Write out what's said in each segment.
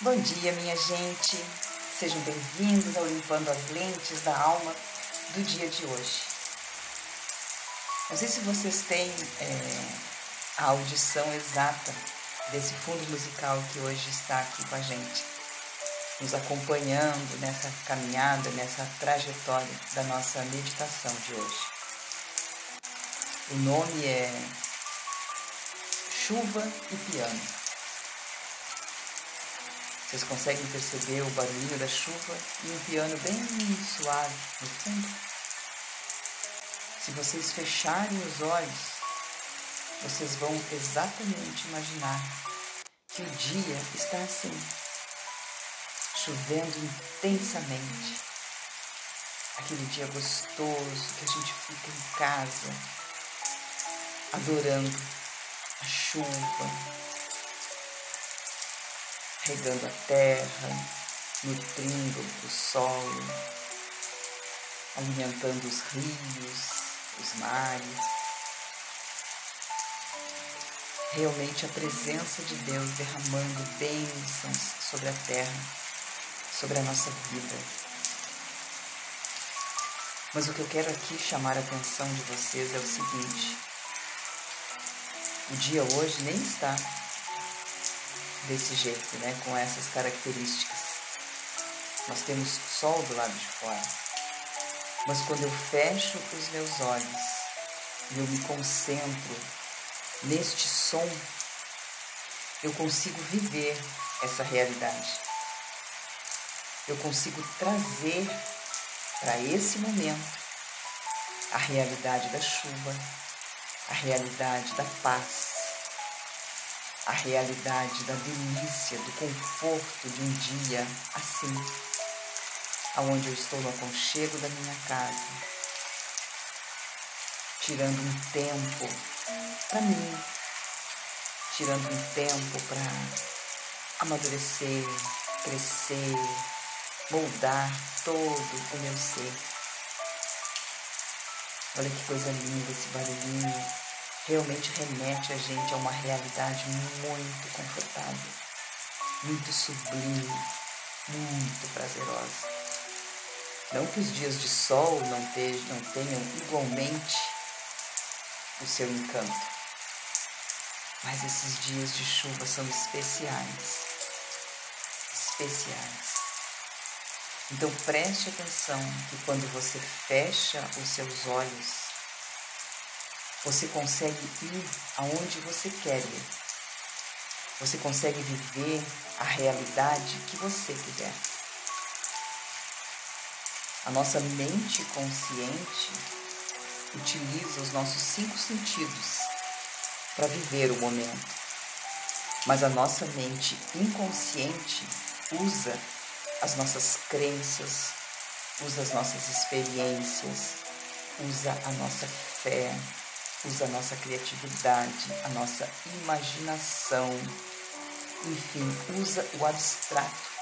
Bom dia, minha gente. Sejam bem-vindos ao Limpando as Lentes da Alma do dia de hoje. Não sei se vocês têm é, a audição exata desse fundo musical que hoje está aqui com a gente, nos acompanhando nessa caminhada, nessa trajetória da nossa meditação de hoje. O nome é Chuva e Piano. Vocês conseguem perceber o barulho da chuva e um piano bem suave no fundo? Se vocês fecharem os olhos, vocês vão exatamente imaginar que o dia está assim, chovendo intensamente. Aquele dia gostoso que a gente fica em casa, adorando a chuva, regando a terra, nutrindo o solo, alimentando os rios, os mares. Realmente a presença de Deus derramando bênçãos sobre a terra, sobre a nossa vida. Mas o que eu quero aqui chamar a atenção de vocês é o seguinte: o dia hoje nem está desse jeito, né? com essas características. Nós temos sol do lado de fora. Mas quando eu fecho os meus olhos e eu me concentro neste som, eu consigo viver essa realidade. Eu consigo trazer para esse momento a realidade da chuva, a realidade da paz, a realidade da delícia, do conforto de um dia assim, aonde eu estou no aconchego da minha casa, tirando um tempo para mim, tirando um tempo para amadurecer, crescer, moldar todo o meu ser. Olha que coisa linda esse barulhinho realmente remete a gente a uma realidade muito confortável, muito sublime, muito prazerosa. Não que os dias de sol não, não tenham igualmente o seu encanto, mas esses dias de chuva são especiais. Especiais. Então preste atenção que quando você fecha os seus olhos, você consegue ir aonde você quer ir. Você consegue viver a realidade que você quiser. A nossa mente consciente utiliza os nossos cinco sentidos para viver o momento. Mas a nossa mente inconsciente usa as nossas crenças, usa as nossas experiências, usa a nossa fé, usa a nossa criatividade, a nossa imaginação, enfim, usa o abstrato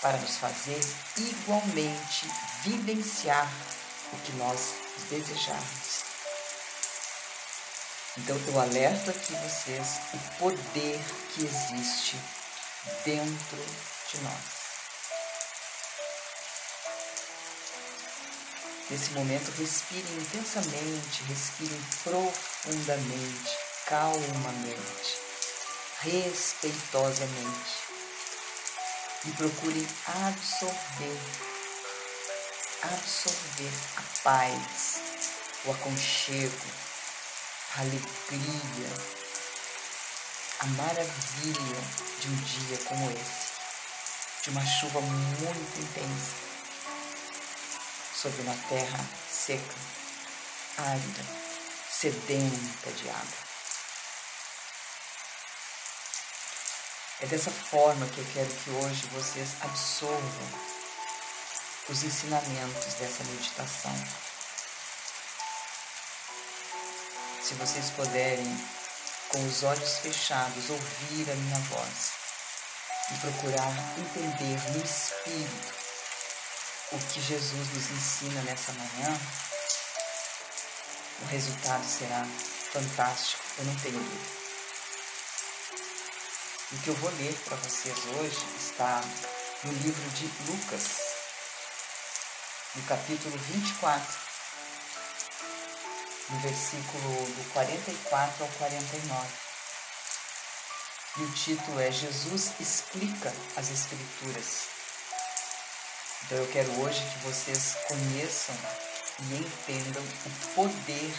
para nos fazer igualmente vivenciar o que nós desejarmos. Então eu alerto aqui vocês o poder que existe dentro de nós. Nesse momento, respirem intensamente, respirem profundamente, calmamente, respeitosamente. E procurem absorver, absorver a paz, o aconchego, a alegria, a maravilha de um dia como esse, de uma chuva muito intensa sobre uma terra seca, árida, sedenta de água. É dessa forma que eu quero que hoje vocês absorvam os ensinamentos dessa meditação. Se vocês puderem, com os olhos fechados, ouvir a minha voz e procurar entender no espírito o que Jesus nos ensina nessa manhã, o resultado será fantástico, eu não tenho dúvida. O que eu vou ler para vocês hoje está no livro de Lucas, no capítulo 24, no versículo do 44 ao 49. E o título é Jesus explica as Escrituras. Então eu quero hoje que vocês conheçam e entendam o poder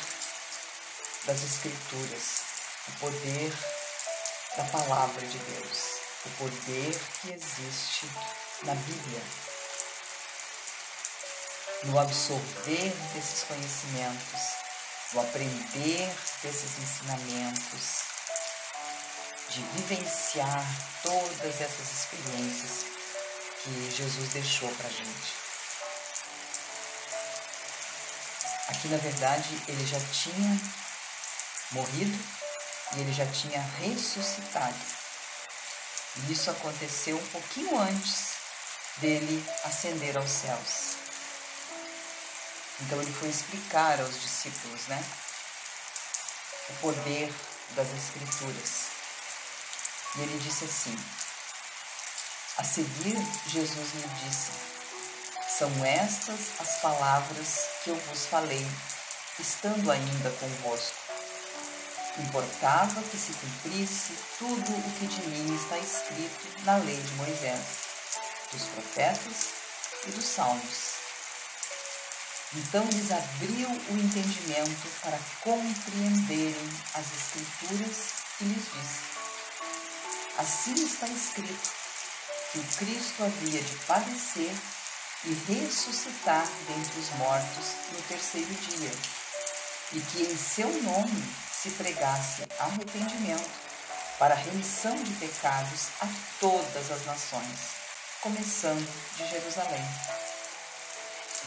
das Escrituras, o poder da palavra de Deus, o poder que existe na Bíblia. No absorver desses conhecimentos, no aprender desses ensinamentos, de vivenciar todas essas experiências que Jesus deixou para a gente. Aqui, na verdade, ele já tinha morrido e ele já tinha ressuscitado. E isso aconteceu um pouquinho antes dele ascender aos céus. Então ele foi explicar aos discípulos, né? O poder das Escrituras. E ele disse assim: A seguir, Jesus me disse: São estas as palavras que eu vos falei, estando ainda convosco Importava que se cumprisse tudo o que de mim está escrito na lei de Moisés, dos profetas e dos salmos. Então lhes abriu o entendimento para compreenderem as Escrituras e lhes disse: Assim está escrito que Cristo havia de padecer e ressuscitar dentre os mortos no terceiro dia, e que em seu nome se pregasse arrependimento para remissão de pecados a todas as nações, começando de Jerusalém.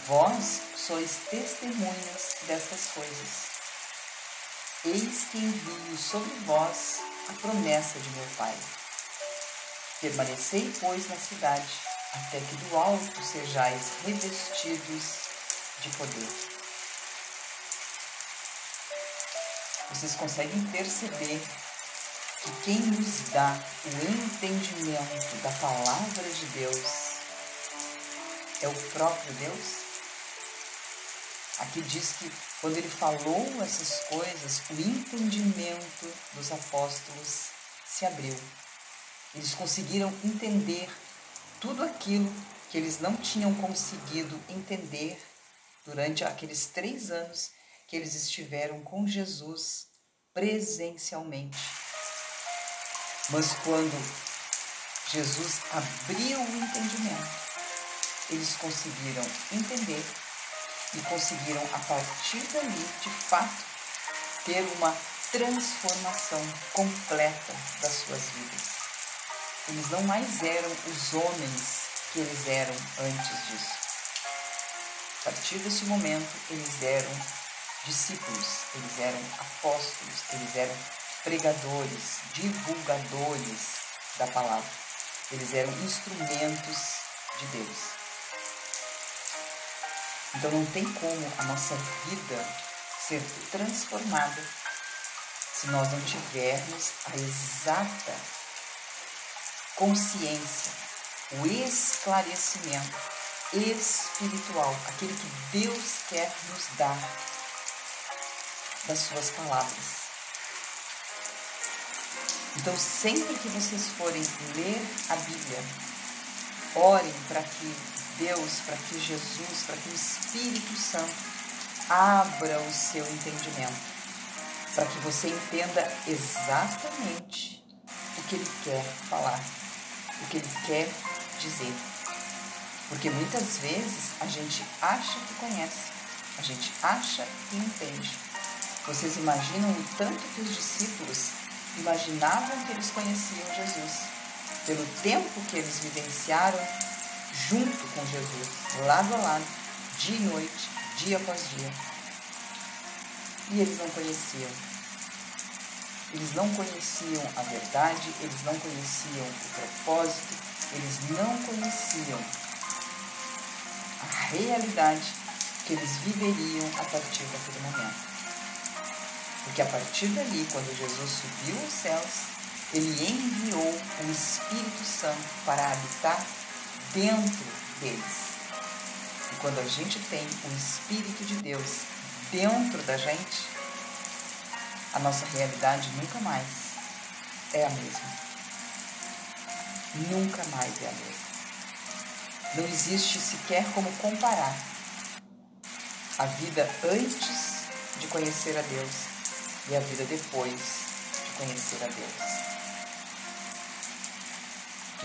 Vós sois testemunhas destas coisas. Eis que envio sobre vós a promessa de meu Pai. Permanecei, pois, na cidade, até que do alto sejais revestidos de poder. vocês conseguem perceber que quem nos dá o entendimento da palavra de Deus é o próprio Deus? Aqui diz que quando ele falou essas coisas, o entendimento dos apóstolos se abriu. Eles conseguiram entender tudo aquilo que eles não tinham conseguido entender durante aqueles três anos que eles estiveram com Jesus presencialmente. Mas quando Jesus abriu o entendimento, eles conseguiram entender e conseguiram, a partir dali, de fato, ter uma transformação completa das suas vidas. Eles não mais eram os homens que eles eram antes disso. A partir desse momento, eles eram discípulos, eles eram apóstolos, eles eram pregadores, divulgadores da palavra. Eles eram instrumentos de Deus. Então não tem como a nossa vida ser transformada se nós não tivermos a exata consciência, o esclarecimento espiritual, aquele que Deus quer nos dar das suas palavras. Então, sempre que vocês forem ler a Bíblia, orem para que Deus, para que Jesus, para que o Espírito Santo abra o seu entendimento, para que você entenda exatamente o que ele quer falar, o que ele quer dizer. Porque muitas vezes a gente acha que conhece, a gente acha que entende, vocês imaginam o tanto que os discípulos imaginavam que eles conheciam Jesus, pelo tempo que eles vivenciaram junto com Jesus, lado a lado, dia e noite, dia após dia. E eles não conheciam. Eles não conheciam a verdade, eles não conheciam o propósito, eles não conheciam a realidade que eles viveriam a partir daquele momento. Porque a partir dali, quando Jesus subiu aos céus, Ele enviou o Espírito Santo para habitar dentro deles. E quando a gente tem o Espírito de Deus dentro da gente, a nossa realidade nunca mais é a mesma. Nunca mais é a mesma. Não existe sequer como comparar a vida antes de conhecer a Deus e a vida depois de conhecer a Deus.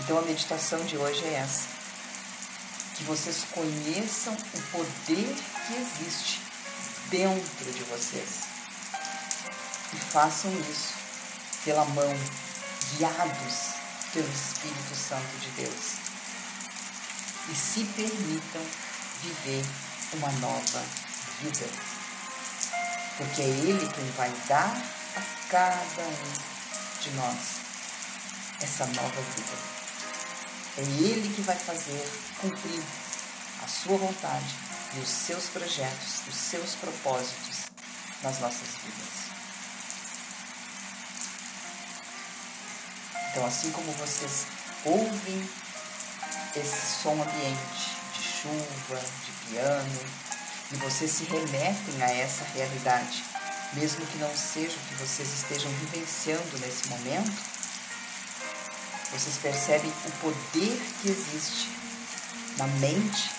Então a meditação de hoje é essa. Que vocês conheçam o poder que existe dentro de vocês. E façam isso pela mão, guiados pelo Espírito Santo de Deus. E se permitam viver uma nova vida. Porque é Ele quem vai dar a cada um de nós essa nova vida. É Ele que vai fazer cumprir a sua vontade e os seus projetos, os seus propósitos nas nossas vidas. Então, assim como vocês ouvem esse som ambiente de chuva, de piano, e vocês se remetem a essa realidade, mesmo que não seja o que vocês estejam vivenciando nesse momento, vocês percebem o poder que existe na mente,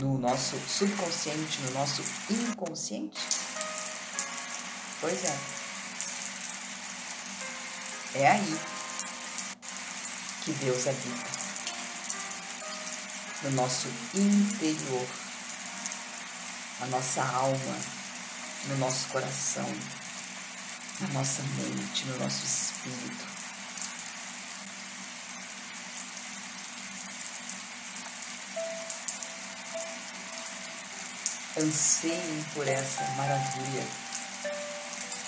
no nosso subconsciente, no nosso inconsciente? Pois é. É aí que Deus habita. No nosso interior, na nossa alma, no nosso coração, na nossa mente, no nosso espírito. anseiem por essa maravilha,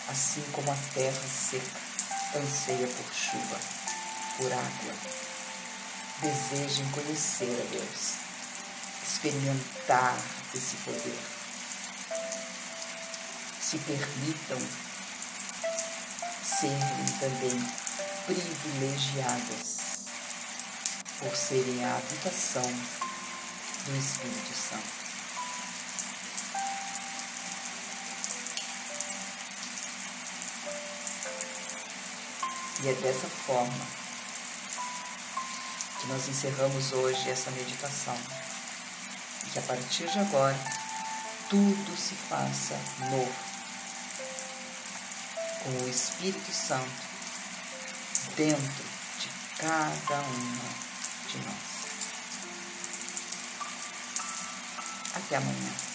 assim como a terra seca anseia por chuva, por água. Desejem conhecer a Deus, experimentar esse poder. Se permitam serem também privilegiadas por serem a habitação do Espírito Santo. E é dessa forma que nós encerramos hoje essa meditação. E que a partir de agora tudo se faça novo. Com o Espírito Santo dentro de cada uma de nós. Até amanhã.